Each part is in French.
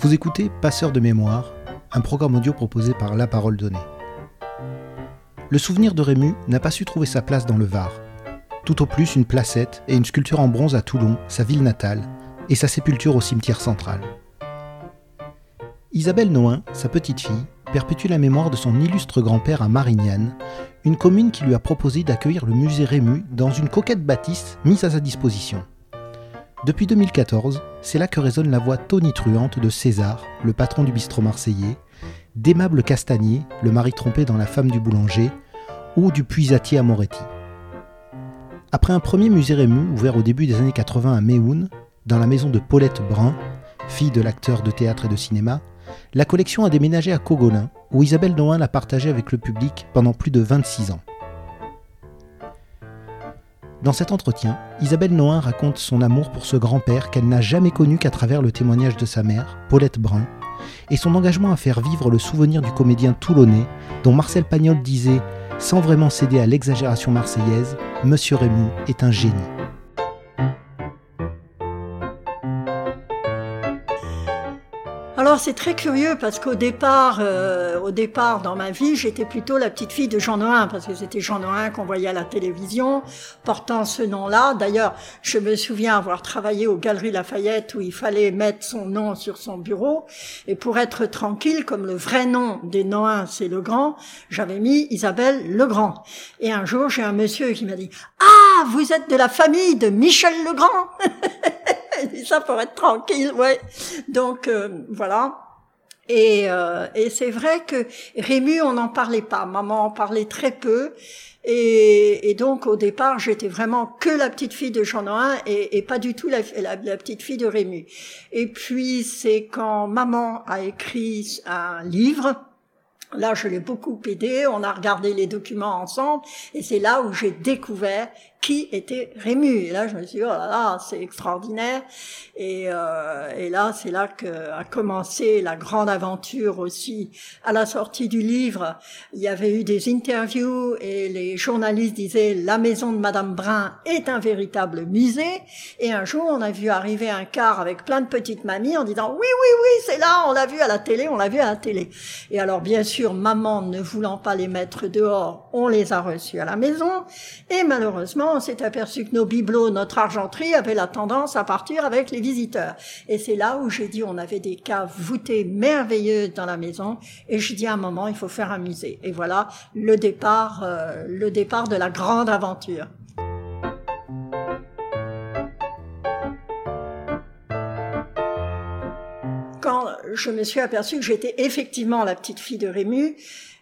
Vous écoutez Passeur de mémoire, un programme audio proposé par La Parole Donnée. Le souvenir de Rému n'a pas su trouver sa place dans le Var. Tout au plus une placette et une sculpture en bronze à Toulon, sa ville natale, et sa sépulture au cimetière central. Isabelle Noin, sa petite fille, perpétue la mémoire de son illustre grand-père à Marignane, une commune qui lui a proposé d'accueillir le musée Rému dans une coquette bâtisse mise à sa disposition. Depuis 2014, c'est là que résonne la voix tonitruante de César, le patron du bistrot marseillais, d'Aimable Castagnier, le mari trompé dans La femme du boulanger, ou du puisatier à Moretti. Après un premier musée Rému ouvert au début des années 80 à Méhoun, dans la maison de Paulette Brun, fille de l'acteur de théâtre et de cinéma, la collection a déménagé à Cogolin, où Isabelle Noin l'a partagée avec le public pendant plus de 26 ans. Dans cet entretien, Isabelle Noin raconte son amour pour ce grand-père qu'elle n'a jamais connu qu'à travers le témoignage de sa mère, Paulette Brun, et son engagement à faire vivre le souvenir du comédien toulonnais dont Marcel Pagnol disait, sans vraiment céder à l'exagération marseillaise, Monsieur Rému est un génie. Alors c'est très curieux parce qu'au départ, euh, au départ dans ma vie, j'étais plutôt la petite fille de Jean Noin parce que c'était Jean Noin qu'on voyait à la télévision portant ce nom-là. D'ailleurs, je me souviens avoir travaillé aux Galeries Lafayette où il fallait mettre son nom sur son bureau et pour être tranquille, comme le vrai nom des Noins c'est le Grand, j'avais mis Isabelle Legrand. Et un jour, j'ai un monsieur qui m'a dit "Ah, vous êtes de la famille de Michel Legrand." ça pour être tranquille, ouais. Donc euh, voilà. Et, euh, et c'est vrai que Rému, on n'en parlait pas. Maman en parlait très peu. Et, et donc au départ, j'étais vraiment que la petite fille de Jean Noin et, pas du tout la, la, la, petite fille de Rému. Et puis c'est quand maman a écrit un livre. Là, je l'ai beaucoup aidé. On a regardé les documents ensemble, et c'est là où j'ai découvert qui était Rému. Et là, je me suis dit, oh là là, c'est extraordinaire. Et, euh, et là, c'est là que a commencé la grande aventure aussi. À la sortie du livre, il y avait eu des interviews et les journalistes disaient, la maison de Madame Brun est un véritable musée. Et un jour, on a vu arriver un car avec plein de petites mamies en disant, oui, oui, oui, c'est là, on l'a vu à la télé, on l'a vu à la télé. Et alors, bien sûr, maman ne voulant pas les mettre dehors, on les a reçus à la maison. Et malheureusement, on s'est aperçu que nos bibelots, notre argenterie avait la tendance à partir avec les visiteurs. Et c'est là où j'ai dit, on avait des caves voûtées merveilleuses dans la maison. Et je dis à un moment, il faut faire un musée. Et voilà le départ, euh, le départ de la grande aventure. Quand je me suis aperçu que j'étais effectivement la petite fille de Rému,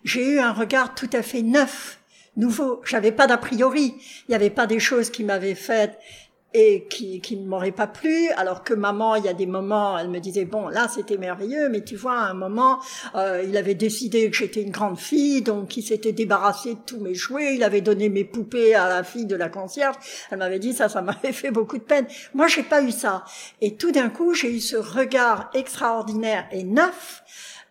j'ai eu un regard tout à fait neuf nouveau. J'avais pas d'a priori. Il n'y avait pas des choses qui m'avaient faites et qui, qui ne m'auraient pas plu, alors que maman, il y a des moments, elle me disait, bon, là, c'était merveilleux, mais tu vois, à un moment, euh, il avait décidé que j'étais une grande fille, donc il s'était débarrassé de tous mes jouets, il avait donné mes poupées à la fille de la concierge, elle m'avait dit, ça, ça m'avait fait beaucoup de peine. Moi, j'ai pas eu ça. Et tout d'un coup, j'ai eu ce regard extraordinaire et neuf,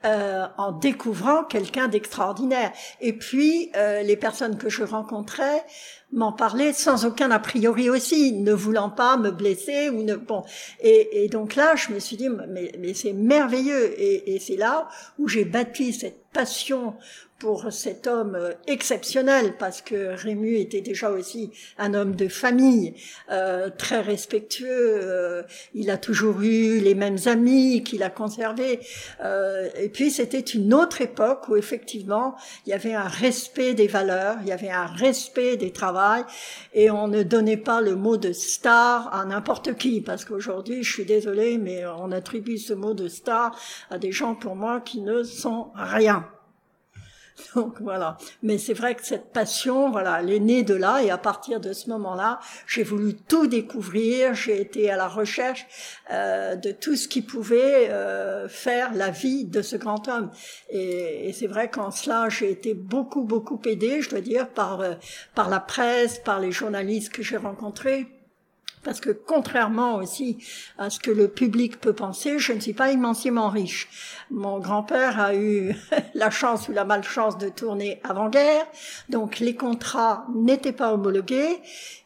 euh, en découvrant quelqu'un d'extraordinaire. Et puis, euh, les personnes que je rencontrais m'en parlaient sans aucun a priori aussi, ne voulant pas me blesser ou ne bon. Et, et donc là, je me suis dit, mais, mais c'est merveilleux. Et, et c'est là où j'ai bâti cette passion pour cet homme euh, exceptionnel, parce que Rému était déjà aussi un homme de famille, euh, très respectueux. Euh, il a toujours eu les mêmes amis qu'il a conservés. Euh, et puis c'était une autre époque où effectivement il y avait un respect des valeurs, il y avait un respect des et on ne donnait pas le mot de star à n'importe qui, parce qu'aujourd'hui, je suis désolée, mais on attribue ce mot de star à des gens pour moi qui ne sont rien. Donc voilà. Mais c'est vrai que cette passion, voilà, elle est née de là et à partir de ce moment-là, j'ai voulu tout découvrir. J'ai été à la recherche euh, de tout ce qui pouvait euh, faire la vie de ce grand homme. Et, et c'est vrai qu'en cela, j'ai été beaucoup beaucoup aidée, je dois dire, par euh, par la presse, par les journalistes que j'ai rencontrés parce que contrairement aussi à ce que le public peut penser, je ne suis pas immensément riche. Mon grand-père a eu la chance ou la malchance de tourner avant-guerre, donc les contrats n'étaient pas homologués.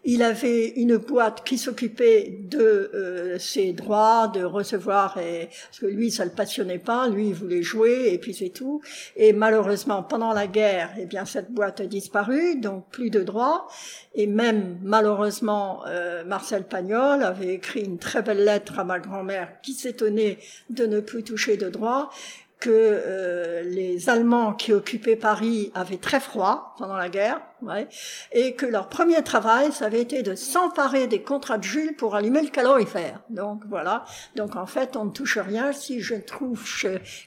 Il avait une boîte qui s'occupait de euh, ses droits, de recevoir, et, parce que lui, ça le passionnait pas, lui, il voulait jouer, et puis c'est tout. Et malheureusement, pendant la guerre, eh bien, cette boîte a disparu, donc plus de droits. Et même, malheureusement, euh, Marcel Pagnol avait écrit une très belle lettre à ma grand-mère qui s'étonnait de ne plus toucher de droits que euh, les Allemands qui occupaient Paris avaient très froid pendant la guerre, ouais, et que leur premier travail, ça avait été de s'emparer des contrats de Jules pour allumer le calorifère. Donc voilà. Donc en fait, on ne touche rien si je trouve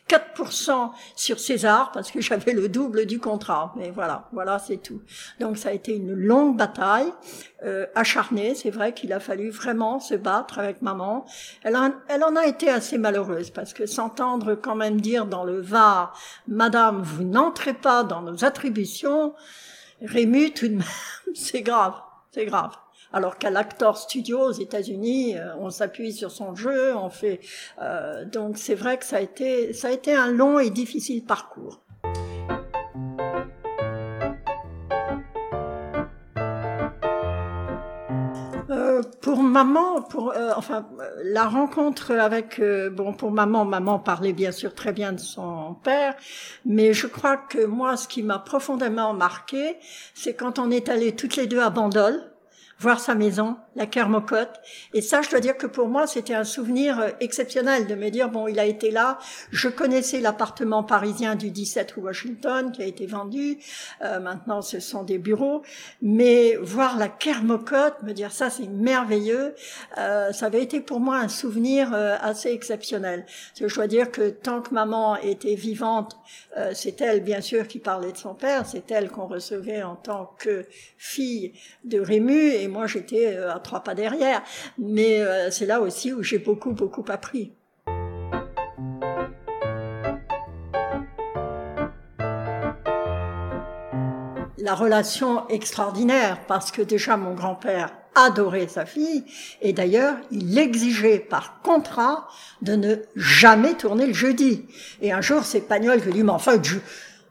4% sur César parce que j'avais le double du contrat. Mais voilà, voilà, c'est tout. Donc ça a été une longue bataille, euh, acharnée. C'est vrai qu'il a fallu vraiment se battre avec maman. Elle, elle en a été assez malheureuse parce que s'entendre quand même dire dans le Var, Madame, vous n'entrez pas dans nos attributions, Rému, tout de même, c'est grave, c'est grave. Alors qu'à l'Actor Studio aux États-Unis, euh, on s'appuie sur son jeu, on fait. Euh, donc c'est vrai que ça a été, ça a été un long et difficile parcours. Maman, pour euh, enfin la rencontre avec euh, bon pour maman, maman parlait bien sûr très bien de son père, mais je crois que moi ce qui m'a profondément marqué, c'est quand on est allés toutes les deux à Bandol voir sa maison, la Kermocotte. Et ça, je dois dire que pour moi, c'était un souvenir euh, exceptionnel de me dire, bon, il a été là. Je connaissais l'appartement parisien du 17 rue Washington qui a été vendu. Euh, maintenant, ce sont des bureaux. Mais voir la Kermocotte, me dire ça, c'est merveilleux. Euh, ça avait été pour moi un souvenir euh, assez exceptionnel. Je dois dire que tant que maman était vivante, euh, c'est elle, bien sûr, qui parlait de son père. C'est elle qu'on recevait en tant que fille de Rému. Moi, j'étais à trois pas derrière. Mais euh, c'est là aussi où j'ai beaucoup, beaucoup appris. La relation extraordinaire, parce que déjà mon grand-père adorait sa fille, et d'ailleurs, il exigeait par contrat de ne jamais tourner le jeudi. Et un jour, c'est Pagnol qui lui dit, mais enfin, je,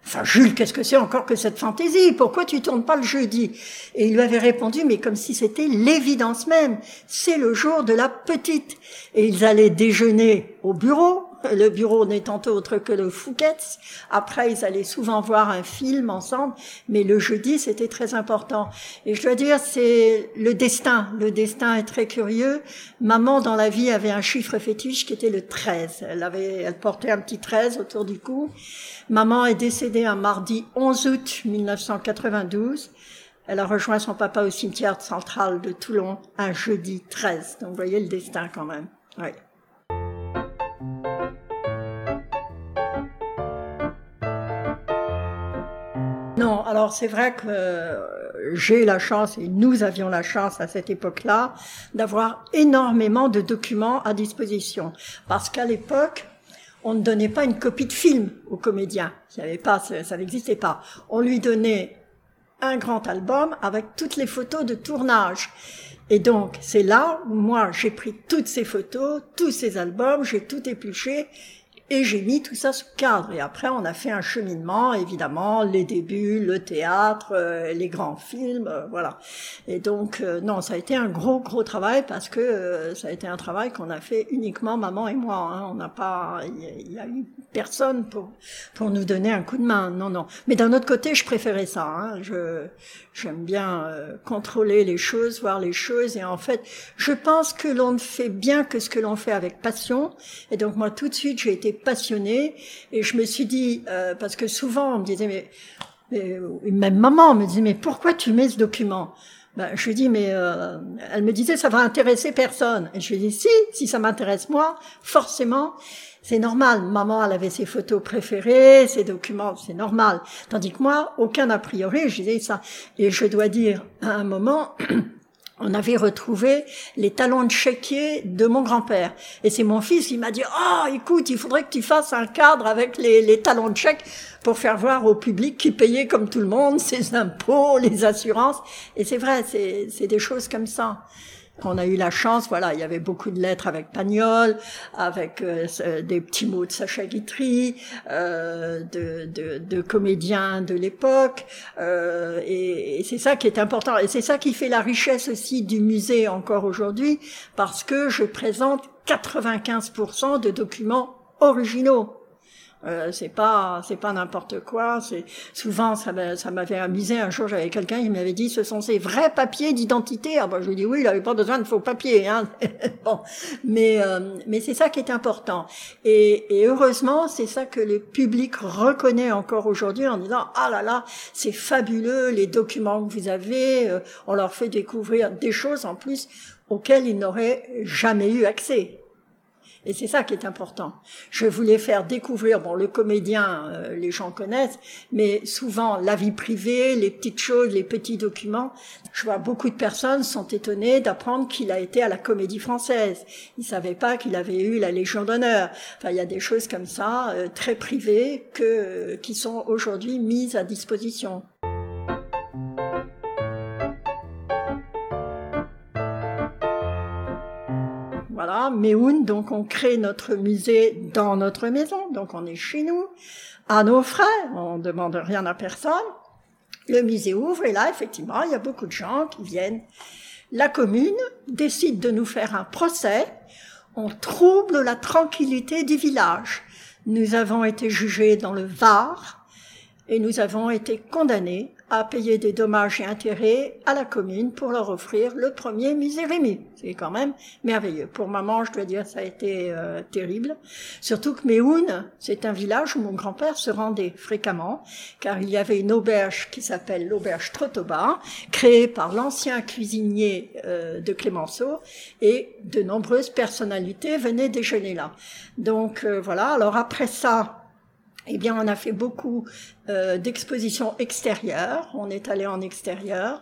Enfin, Jules, qu'est-ce que c'est encore que cette fantaisie? Pourquoi tu tournes pas le jeudi? Et il lui avait répondu, mais comme si c'était l'évidence même. C'est le jour de la petite. Et ils allaient déjeuner au bureau, le bureau n'étant autre que le Fouquet's. Après, ils allaient souvent voir un film ensemble, mais le jeudi, c'était très important. Et je dois dire, c'est le destin. Le destin est très curieux. Maman, dans la vie, avait un chiffre fétiche qui était le 13. Elle avait, elle portait un petit 13 autour du cou. Maman est décédée un mardi 11 août 1992. Elle a rejoint son papa au cimetière central de Toulon un jeudi 13. Donc, vous voyez le destin quand même. Oui. Alors c'est vrai que euh, j'ai la chance, et nous avions la chance à cette époque-là, d'avoir énormément de documents à disposition. Parce qu'à l'époque, on ne donnait pas une copie de film au comédien. Il avait pas, ça n'existait pas. On lui donnait un grand album avec toutes les photos de tournage. Et donc, c'est là où moi, j'ai pris toutes ces photos, tous ces albums, j'ai tout épluché et j'ai mis tout ça sous cadre. Et après, on a fait un cheminement, évidemment, les débuts, le théâtre, euh, les grands films, euh, voilà. Et donc, euh, non, ça a été un gros, gros travail parce que ça a été un travail qu'on a fait uniquement maman et moi. Hein. On n'a pas, il y, a eu personne pour pour nous donner un coup de main. Non, non. Mais d'un autre côté, je préférais ça. Hein. Je j'aime bien contrôler les choses, voir les choses. Et en fait, je pense que l'on ne fait bien que ce que l'on fait avec passion. Et donc moi, tout de suite, j'ai été passionnée. Et je me suis dit euh, parce que souvent on me disait mais, même maman me disait mais pourquoi tu mets ce document? Ben, je lui dis mais euh, elle me disait ça va intéresser personne. Et je lui dis si si ça m'intéresse moi forcément. C'est normal. Maman elle avait ses photos préférées ses documents c'est normal. Tandis que moi aucun a priori je disais ça. Et je dois dire à un moment on avait retrouvé les talons de chéquier de mon grand-père. Et c'est mon fils qui m'a dit, oh, écoute, il faudrait que tu fasses un cadre avec les, les talons de chèque pour faire voir au public qui payait comme tout le monde ses impôts, les assurances. Et c'est vrai, c'est des choses comme ça. On a eu la chance, voilà, il y avait beaucoup de lettres avec Pagnol, avec euh, des petits mots de Sacha Guitry, euh, de, de, de, comédiens de l'époque, euh, et, et c'est ça qui est important, et c'est ça qui fait la richesse aussi du musée encore aujourd'hui, parce que je présente 95% de documents originaux. Euh, c'est pas c'est pas n'importe quoi. C'est souvent ça m'avait amusé. Un jour j'avais quelqu'un qui m'avait dit ce sont ces vrais papiers d'identité. Ah ben je lui dis oui il avait pas besoin de faux papiers. Hein. bon mais euh, mais c'est ça qui est important. Et, et heureusement c'est ça que le public reconnaît encore aujourd'hui en disant ah là là c'est fabuleux les documents que vous avez. Euh, on leur fait découvrir des choses en plus auxquelles ils n'auraient jamais eu accès. Et c'est ça qui est important. Je voulais faire découvrir, bon, le comédien, euh, les gens connaissent, mais souvent la vie privée, les petites choses, les petits documents. Je vois beaucoup de personnes sont étonnées d'apprendre qu'il a été à la Comédie Française. Ils savaient pas qu'il avait eu la Légion d'honneur. Enfin, il y a des choses comme ça, euh, très privées, que qui sont aujourd'hui mises à disposition. Donc on crée notre musée dans notre maison, donc on est chez nous, à nos frais, on ne demande rien à personne. Le musée ouvre et là, effectivement, il y a beaucoup de gens qui viennent. La commune décide de nous faire un procès. On trouble la tranquillité du village. Nous avons été jugés dans le Var et nous avons été condamnés à payer des dommages et intérêts à la commune pour leur offrir le premier musée Rémy. C'est quand même merveilleux. Pour maman, je dois dire, ça a été euh, terrible. Surtout que Méhoun, c'est un village où mon grand-père se rendait fréquemment, car il y avait une auberge qui s'appelle l'auberge Trotoba, créée par l'ancien cuisinier euh, de Clémenceau, et de nombreuses personnalités venaient déjeuner là. Donc euh, voilà, alors après ça, eh bien, on a fait beaucoup euh, d'expositions extérieures. On est allé en extérieur.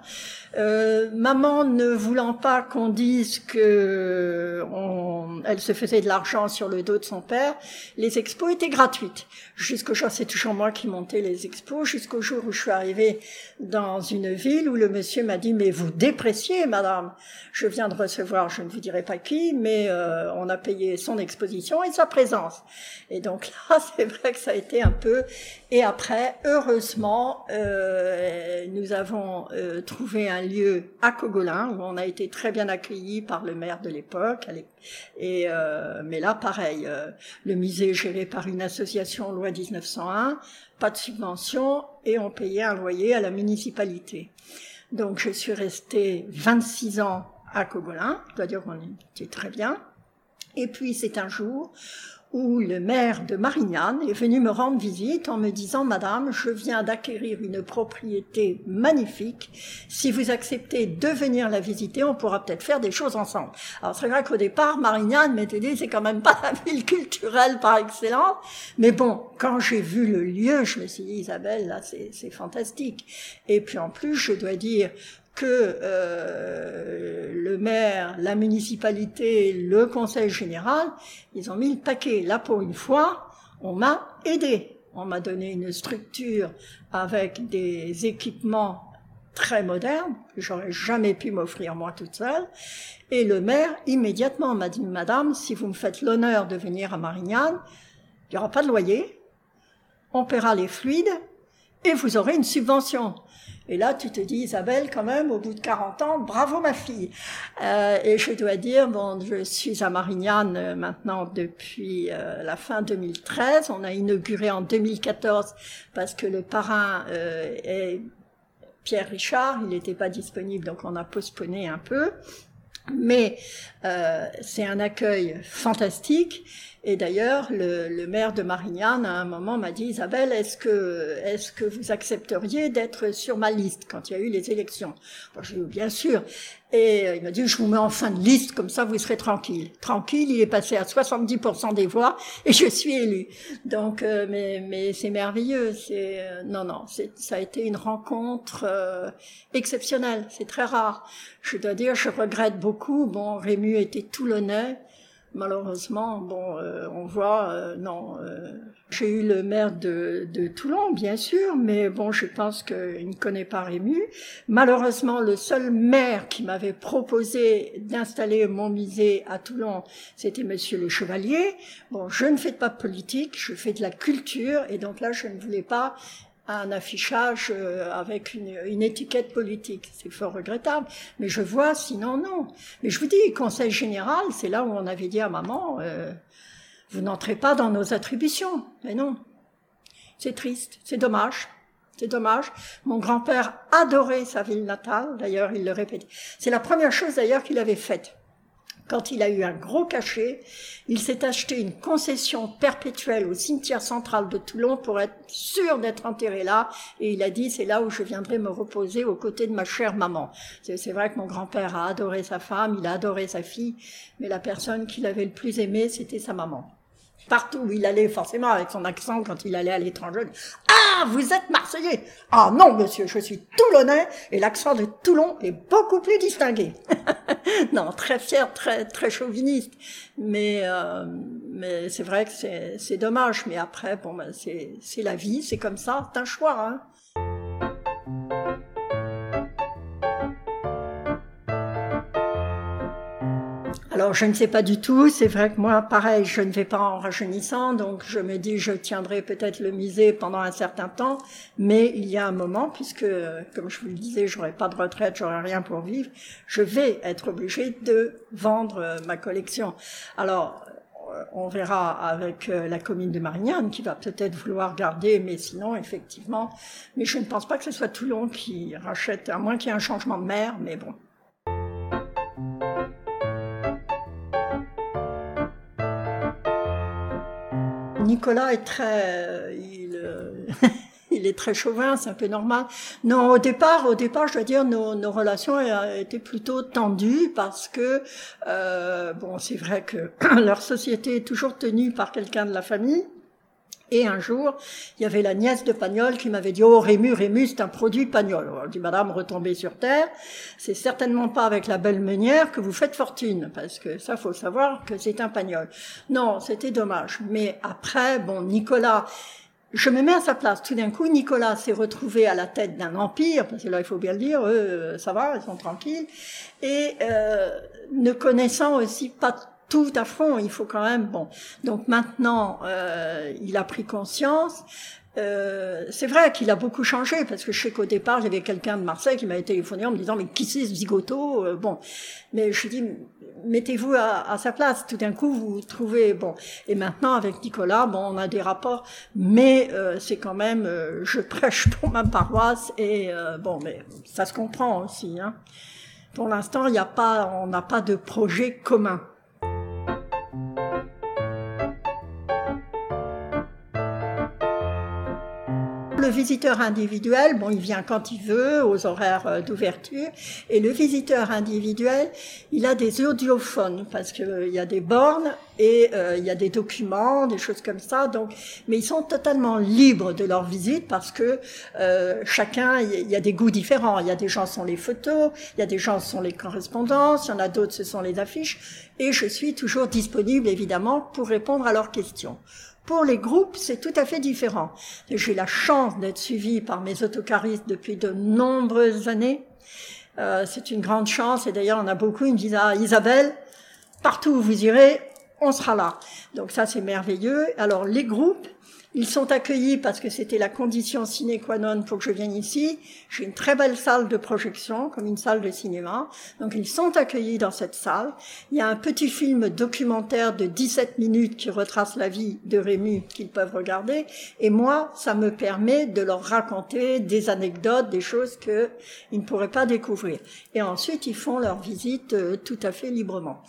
Euh, maman ne voulant pas qu'on dise que on, elle se faisait de l'argent sur le dos de son père, les expos étaient gratuites. Jusqu'au jour, c'est toujours moi qui montais les expos, jusqu'au jour où je suis arrivée dans une ville où le monsieur m'a dit mais vous dépréciez, madame. Je viens de recevoir, je ne vous dirai pas qui, mais euh, on a payé son exposition et sa présence. Et donc là, c'est vrai que ça a été un peu. Et après, heureusement, euh, nous avons euh, trouvé un lieu à Cogolin où on a été très bien accueillis par le maire de l'époque. Et euh, mais là, pareil, euh, le musée est géré par une association loi 1901, pas de subvention et on payait un loyer à la municipalité. Donc je suis restée 26 ans à Cogolin, je dois dire qu'on était très bien. Et puis c'est un jour où le maire de Marignane est venu me rendre visite en me disant Madame, je viens d'acquérir une propriété magnifique. Si vous acceptez de venir la visiter, on pourra peut-être faire des choses ensemble. Alors c'est vrai qu'au départ, Marignane m'était dit c'est quand même pas la ville culturelle par excellence, mais bon, quand j'ai vu le lieu, je me suis dit Isabelle, là c'est fantastique. Et puis en plus, je dois dire que euh, le maire, la municipalité, le conseil général, ils ont mis le paquet. Là, pour une fois, on m'a aidé. On m'a donné une structure avec des équipements très modernes que j'aurais jamais pu m'offrir moi toute seule. Et le maire, immédiatement, m'a dit, Madame, si vous me faites l'honneur de venir à Marignane, il n'y aura pas de loyer, on paiera les fluides et vous aurez une subvention. Et là, tu te dis, Isabelle, quand même, au bout de 40 ans, bravo ma fille. Euh, et je dois dire, bon, je suis à Marignane euh, maintenant depuis euh, la fin 2013. On a inauguré en 2014 parce que le parrain est Pierre Richard, il n'était pas disponible, donc on a postponé un peu. Mais euh, c'est un accueil fantastique. Et d'ailleurs, le, le, maire de Marignane, à un moment, m'a dit, Isabelle, est-ce que, est-ce que vous accepteriez d'être sur ma liste quand il y a eu les élections? Bien sûr. Et euh, il m'a dit, je vous mets en fin de liste, comme ça vous serez tranquille. Tranquille, il est passé à 70% des voix et je suis élu. Donc, euh, mais, mais c'est merveilleux. C'est euh, non, non, ça a été une rencontre exceptionnelle. C'est très rare. Je dois dire, je regrette beaucoup. Bon, Rému était toulonnais. Malheureusement, bon, euh, on voit, euh, non. Euh, j'ai eu le maire de, de, Toulon, bien sûr, mais bon, je pense qu'il ne connaît pas Rému. Malheureusement, le seul maire qui m'avait proposé d'installer mon musée à Toulon, c'était Monsieur le Chevalier. Bon, je ne fais pas de politique, je fais de la culture, et donc là, je ne voulais pas un affichage euh, avec une, une étiquette politique. C'est fort regrettable, mais je vois, sinon non. Mais je vous dis, conseil général, c'est là où on avait dit à maman, euh, vous n'entrez pas dans nos attributions. Mais non, c'est triste, c'est dommage. C'est dommage. Mon grand-père adorait sa ville natale, d'ailleurs il le répétait. C'est la première chose d'ailleurs qu'il avait faite quand il a eu un gros cachet, il s'est acheté une concession perpétuelle au cimetière central de Toulon pour être sûr d'être enterré là. Et il a dit, c'est là où je viendrai me reposer aux côtés de ma chère maman. C'est vrai que mon grand-père a adoré sa femme, il a adoré sa fille, mais la personne qu'il avait le plus aimé, c'était sa maman partout où il allait, forcément avec son accent quand il allait à l'étranger. Ah, vous êtes Marseillais Ah non, monsieur, je suis Toulonnais et l'accent de Toulon est beaucoup plus distingué. non, très fier, très très chauviniste, mais euh, mais c'est vrai que c'est dommage. Mais après, bon, ben, c'est la vie, c'est comme ça, c'est un choix. Hein. Alors je ne sais pas du tout, c'est vrai que moi pareil, je ne vais pas en rajeunissant, donc je me dis je tiendrai peut-être le musée pendant un certain temps, mais il y a un moment, puisque comme je vous le disais, j'aurai pas de retraite, j'aurai rien pour vivre, je vais être obligée de vendre euh, ma collection. Alors euh, on verra avec euh, la commune de Marignane qui va peut-être vouloir garder, mais sinon, effectivement, mais je ne pense pas que ce soit Toulon qui rachète, à moins qu'il y ait un changement de maire, mais bon. Nicolas est très, il, euh, il est très chauvin, c'est un peu normal. Non, au départ, au départ, je dois dire, nos, nos relations étaient plutôt tendues parce que, euh, bon, c'est vrai que leur société est toujours tenue par quelqu'un de la famille. Et un jour, il y avait la nièce de Pagnol qui m'avait dit, oh Rému, Rému, c'est un produit Pagnol. Alors, je dis, madame, retombez sur terre. C'est certainement pas avec la belle meunière que vous faites fortune, parce que ça, faut savoir que c'est un Pagnol. Non, c'était dommage. Mais après, bon, Nicolas, je me mets à sa place. Tout d'un coup, Nicolas s'est retrouvé à la tête d'un empire, parce que là, il faut bien le dire, eux, ça va, ils sont tranquilles, et euh, ne connaissant aussi pas tout à fond. Il faut quand même bon. Donc maintenant, euh, il a pris conscience. Euh, c'est vrai qu'il a beaucoup changé parce que je sais qu'au départ, il y avait quelqu'un de Marseille qui m'avait téléphoné en me disant mais qui c'est ce zigoto? Euh, Bon, mais je dis mettez-vous à, à, sa place. Tout d'un coup, vous trouvez bon. Et maintenant, avec Nicolas, bon, on a des rapports, mais euh, c'est quand même, euh, je prêche pour ma paroisse et euh, bon, mais ça se comprend aussi. Hein. Pour l'instant, il n'y a pas, on n'a pas de projet commun. Le visiteur individuel, bon, il vient quand il veut, aux horaires euh, d'ouverture. Et le visiteur individuel, il a des audiophones parce qu'il euh, y a des bornes et euh, il y a des documents, des choses comme ça. Donc, mais ils sont totalement libres de leur visite parce que chacun, il y a des goûts différents. Il y a des gens sont les photos, il y a des gens sont les correspondances, il y en a d'autres ce sont les affiches. Et je suis toujours disponible évidemment pour répondre à leurs questions. Pour les groupes, c'est tout à fait différent. J'ai la chance d'être suivie par mes autocaristes depuis de nombreuses années. Euh, c'est une grande chance et d'ailleurs on a beaucoup, ils me disent ah, Isabelle, partout où vous irez, on sera là. Donc ça c'est merveilleux. Alors les groupes, ils sont accueillis parce que c'était la condition sine qua non pour que je vienne ici. J'ai une très belle salle de projection, comme une salle de cinéma. Donc ils sont accueillis dans cette salle. Il y a un petit film documentaire de 17 minutes qui retrace la vie de Rému qu'ils peuvent regarder. Et moi, ça me permet de leur raconter des anecdotes, des choses qu'ils ne pourraient pas découvrir. Et ensuite, ils font leur visite euh, tout à fait librement.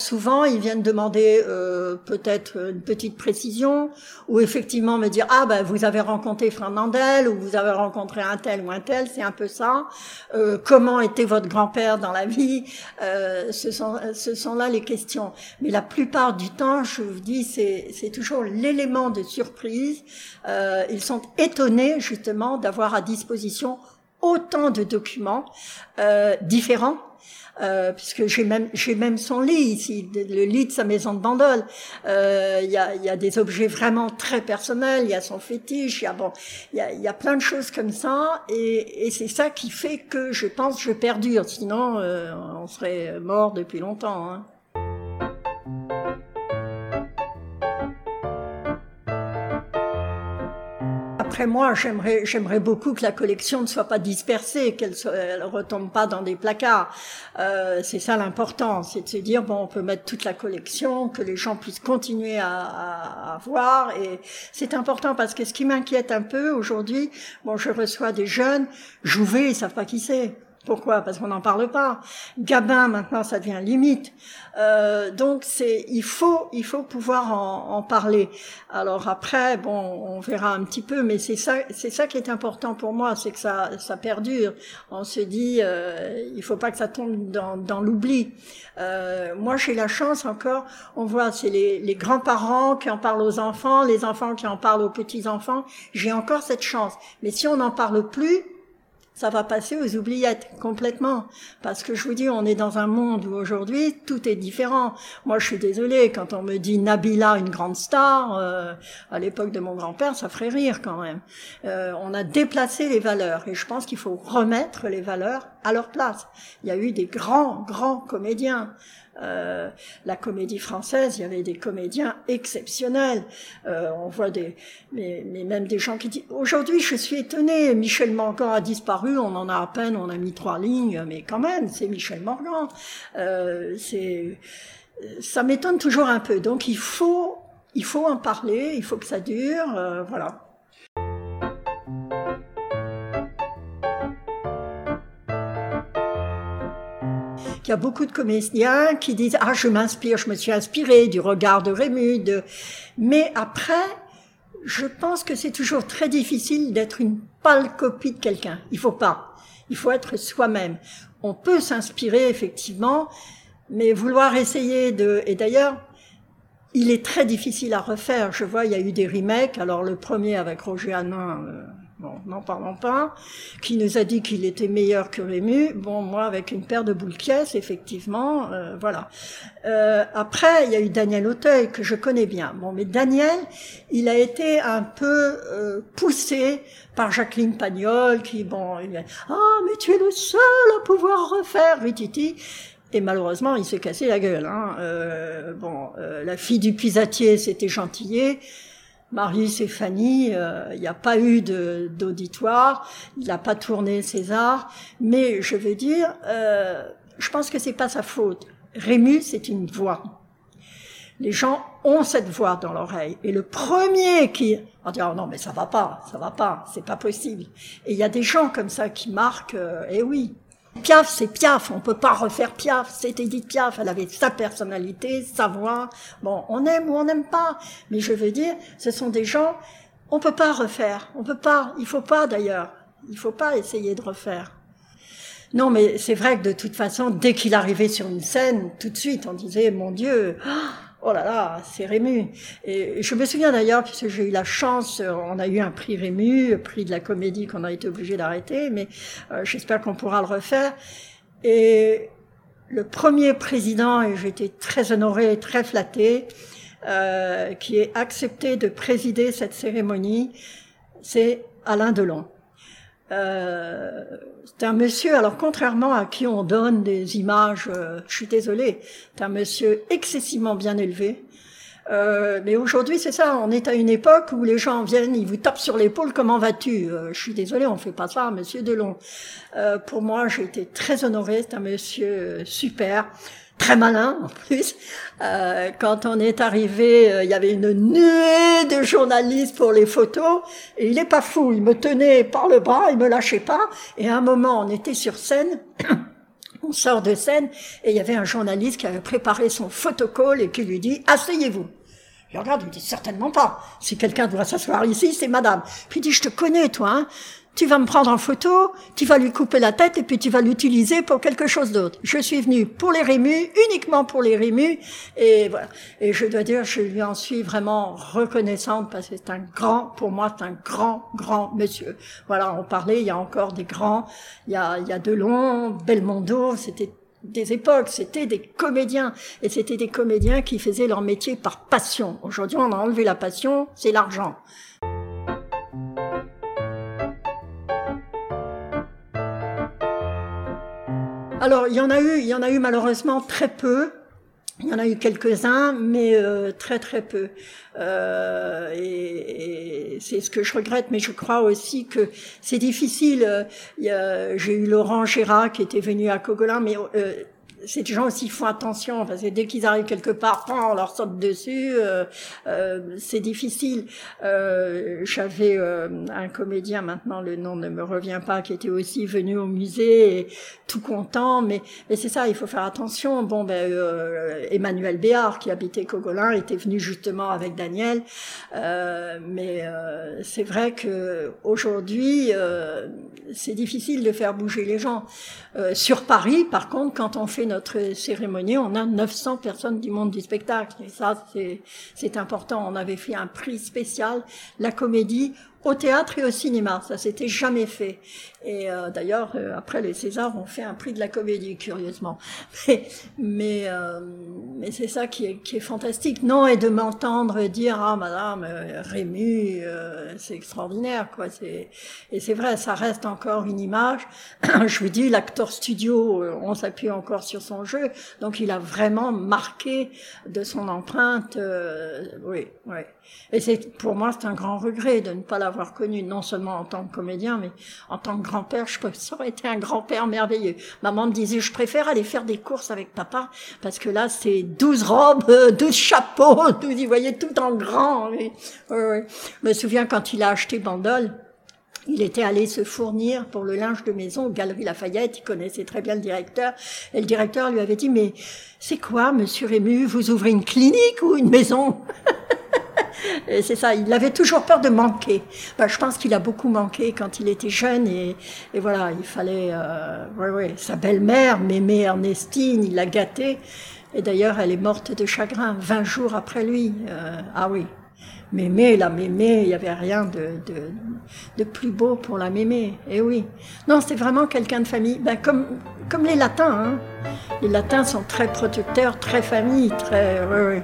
Souvent, ils viennent demander euh, peut-être une petite précision, ou effectivement me dire ah ben vous avez rencontré Fernandel ou vous avez rencontré un tel ou un tel, c'est un peu ça. Euh, comment était votre grand-père dans la vie? Euh, Ce sont ce sont là les questions. Mais la plupart du temps, je vous dis, c'est c'est toujours l'élément de surprise. Euh, ils sont étonnés justement d'avoir à disposition autant de documents euh, différents euh, puisque j'ai même j'ai même son lit ici, le lit de sa maison de Bandol. Euh, il y, a, y, a, des objets vraiment très personnels, il y a son fétiche, il y a bon, y a, y a, plein de choses comme ça, et, et c'est ça qui fait que je pense je perdure. Sinon, euh, on serait mort depuis longtemps. Hein. Après moi, j'aimerais, beaucoup que la collection ne soit pas dispersée, qu'elle ne retombe pas dans des placards. Euh, c'est ça l'important, c'est de se dire bon, on peut mettre toute la collection, que les gens puissent continuer à, à, à voir. Et c'est important parce que ce qui m'inquiète un peu aujourd'hui, bon, je reçois des jeunes, Jouvet, ils savent pas qui c'est. Pourquoi? Parce qu'on n'en parle pas. Gabin, maintenant, ça devient limite. Euh, donc, c'est, il faut, il faut pouvoir en, en, parler. Alors après, bon, on verra un petit peu, mais c'est ça, c'est ça qui est important pour moi, c'est que ça, ça perdure. On se dit, euh, il faut pas que ça tombe dans, dans l'oubli. Euh, moi, j'ai la chance encore. On voit, c'est les, les grands-parents qui en parlent aux enfants, les enfants qui en parlent aux petits-enfants. J'ai encore cette chance. Mais si on n'en parle plus, ça va passer aux oubliettes complètement. Parce que je vous dis, on est dans un monde où aujourd'hui tout est différent. Moi, je suis désolée quand on me dit Nabila, une grande star. Euh, à l'époque de mon grand-père, ça ferait rire quand même. Euh, on a déplacé les valeurs et je pense qu'il faut remettre les valeurs à leur place. Il y a eu des grands, grands comédiens. Euh, la comédie française, il y avait des comédiens exceptionnels. Euh, on voit des, mais, mais, même des gens qui disent. Aujourd'hui, je suis étonnée. Michel Morgan a disparu. On en a à peine, on a mis trois lignes, mais quand même, c'est Michel Morgan. Euh, c'est, ça m'étonne toujours un peu. Donc, il faut, il faut en parler. Il faut que ça dure. Euh, voilà. Il y a beaucoup de comédiens qui disent ah je m'inspire, je me suis inspiré du regard de Rému, de... mais après je pense que c'est toujours très difficile d'être une pâle copie de quelqu'un. Il faut pas. Il faut être soi-même. On peut s'inspirer effectivement, mais vouloir essayer de et d'ailleurs il est très difficile à refaire. Je vois, il y a eu des remakes. Alors le premier avec Roger Hanin, euh, bon, n'en parlons pas, qui nous a dit qu'il était meilleur que Rému? Bon, moi, avec une paire de boules pièces, effectivement, euh, voilà. Euh, après, il y a eu Daniel Auteuil, que je connais bien. Bon, mais Daniel, il a été un peu euh, poussé par Jacqueline Pagnol, qui, bon, il a, ah, mais tu es le seul à pouvoir refaire, Rititi. Et malheureusement, il s'est cassé la gueule. Hein. Euh, bon, euh, la fille du pisatier, c'était Gentillet. Marius et Fanny, euh, il n'y a pas eu d'auditoire, il n'a pas tourné César, mais je veux dire, euh, je pense que c'est pas sa faute. Rémus, c'est une voix. Les gens ont cette voix dans l'oreille. Et le premier qui va dire oh non mais ça va pas, ça va pas, c'est pas possible. Et il y a des gens comme ça qui marquent. Euh, eh oui, Piaf, c'est Piaf, on peut pas refaire Piaf, c'est Edith Piaf, elle avait sa personnalité, sa voix. Bon, on aime ou on n'aime pas, mais je veux dire, ce sont des gens, on peut pas refaire, on peut pas, il faut pas d'ailleurs, il faut pas essayer de refaire. Non, mais c'est vrai que de toute façon, dès qu'il arrivait sur une scène, tout de suite, on disait, mon Dieu, là là, c'est Rému. Et je me souviens d'ailleurs, puisque j'ai eu la chance, euh, on a eu un prix Rému, prix de la comédie qu'on a été obligé d'arrêter, mais euh, j'espère qu'on pourra le refaire. Et le premier président, et j'étais très honorée, très flattée, euh, qui ait accepté de présider cette cérémonie, c'est Alain Delon. Euh, c'est un monsieur, alors contrairement à qui on donne des images, euh, je suis désolée, c'est un monsieur excessivement bien élevé. Euh, mais aujourd'hui, c'est ça, on est à une époque où les gens viennent, ils vous tapent sur l'épaule, comment vas-tu? Euh, Je suis désolée, on fait pas ça, monsieur Delon. Euh, pour moi, j'ai été très honorée, c'est un monsieur super très malin en plus. Euh, quand on est arrivé, euh, il y avait une nuée de journalistes pour les photos, et il est pas fou, il me tenait par le bras, il me lâchait pas, et à un moment, on était sur scène, on sort de scène, et il y avait un journaliste qui avait préparé son photocall et qui lui dit « Asseyez-vous ». Je regarde, il dit « Certainement pas. Si quelqu'un doit s'asseoir ici, c'est madame ». Puis il dit « Je te connais, toi, hein tu vas me prendre en photo, tu vas lui couper la tête et puis tu vas l'utiliser pour quelque chose d'autre. Je suis venue pour les Rémus, uniquement pour les Rémus, et voilà. Et je dois dire, je lui en suis vraiment reconnaissante parce que c'est un grand, pour moi, c'est un grand, grand monsieur. Voilà, on parlait, il y a encore des grands, il y a, il y a Delon, Belmondo, c'était des époques, c'était des comédiens. Et c'était des comédiens qui faisaient leur métier par passion. Aujourd'hui, on a enlevé la passion, c'est l'argent. Alors, il y en a eu, il y en a eu malheureusement très peu. Il y en a eu quelques-uns, mais euh, très très peu. Euh, et, et c'est ce que je regrette, mais je crois aussi que c'est difficile. J'ai eu Laurent Gérard qui était venu à Cogolin, mais euh, ces gens aussi font attention parce que dès qu'ils arrivent quelque part, on leur saute dessus. Euh, euh, c'est difficile. Euh, J'avais euh, un comédien, maintenant le nom ne me revient pas, qui était aussi venu au musée, tout content. Mais, mais c'est ça, il faut faire attention. Bon, ben euh, Emmanuel Béard, qui habitait Cogolin, était venu justement avec Daniel. mais c'est vrai que aujourd'hui, c'est difficile de faire bouger les gens. sur Paris, par contre, quand on fait notre cérémonie, on a 900 personnes du monde du spectacle. Et ça, c'est important. On avait fait un prix spécial, la comédie, au théâtre et au cinéma. Ça s'était jamais fait. Et euh, d'ailleurs, euh, après les Césars, on fait un prix de la comédie, curieusement. Mais, mais, euh, mais c'est ça qui est, qui est fantastique. Non, et de m'entendre dire ah Madame Rému, c'est extraordinaire, quoi. C'est et c'est vrai, ça reste encore une image. Je vous dis, l'acteur studio, on s'appuie encore sur son jeu, donc il a vraiment marqué de son empreinte. oui, oui. Et c'est pour moi, c'est un grand regret de ne pas l'avoir connu, non seulement en tant que comédien, mais en tant que grand-père. Je pense ça aurait été un grand-père merveilleux. Maman me disait, je préfère aller faire des courses avec papa, parce que là, c'est douze robes, douze chapeaux, douze, il voyait tout en grand. Oui, oui, Je me souviens quand il a acheté Bandol, il était allé se fournir pour le linge de maison aux Galeries Lafayette. Il connaissait très bien le directeur. Et le directeur lui avait dit, mais c'est quoi, monsieur Rému? Vous ouvrez une clinique ou une maison? Et c'est ça, il avait toujours peur de manquer. Ben, je pense qu'il a beaucoup manqué quand il était jeune et, et voilà, il fallait, euh, ouais, ouais, sa belle-mère, Mémé Ernestine, il l'a gâtée. Et d'ailleurs, elle est morte de chagrin 20 jours après lui. Euh, ah oui, Mémé, la mémé, il n'y avait rien de, de, plus beau pour la mémé. Et eh oui. Non, c'est vraiment quelqu'un de famille. Ben, comme, comme les latins. Hein. Les latins sont très protecteurs, très famille, très... Oui.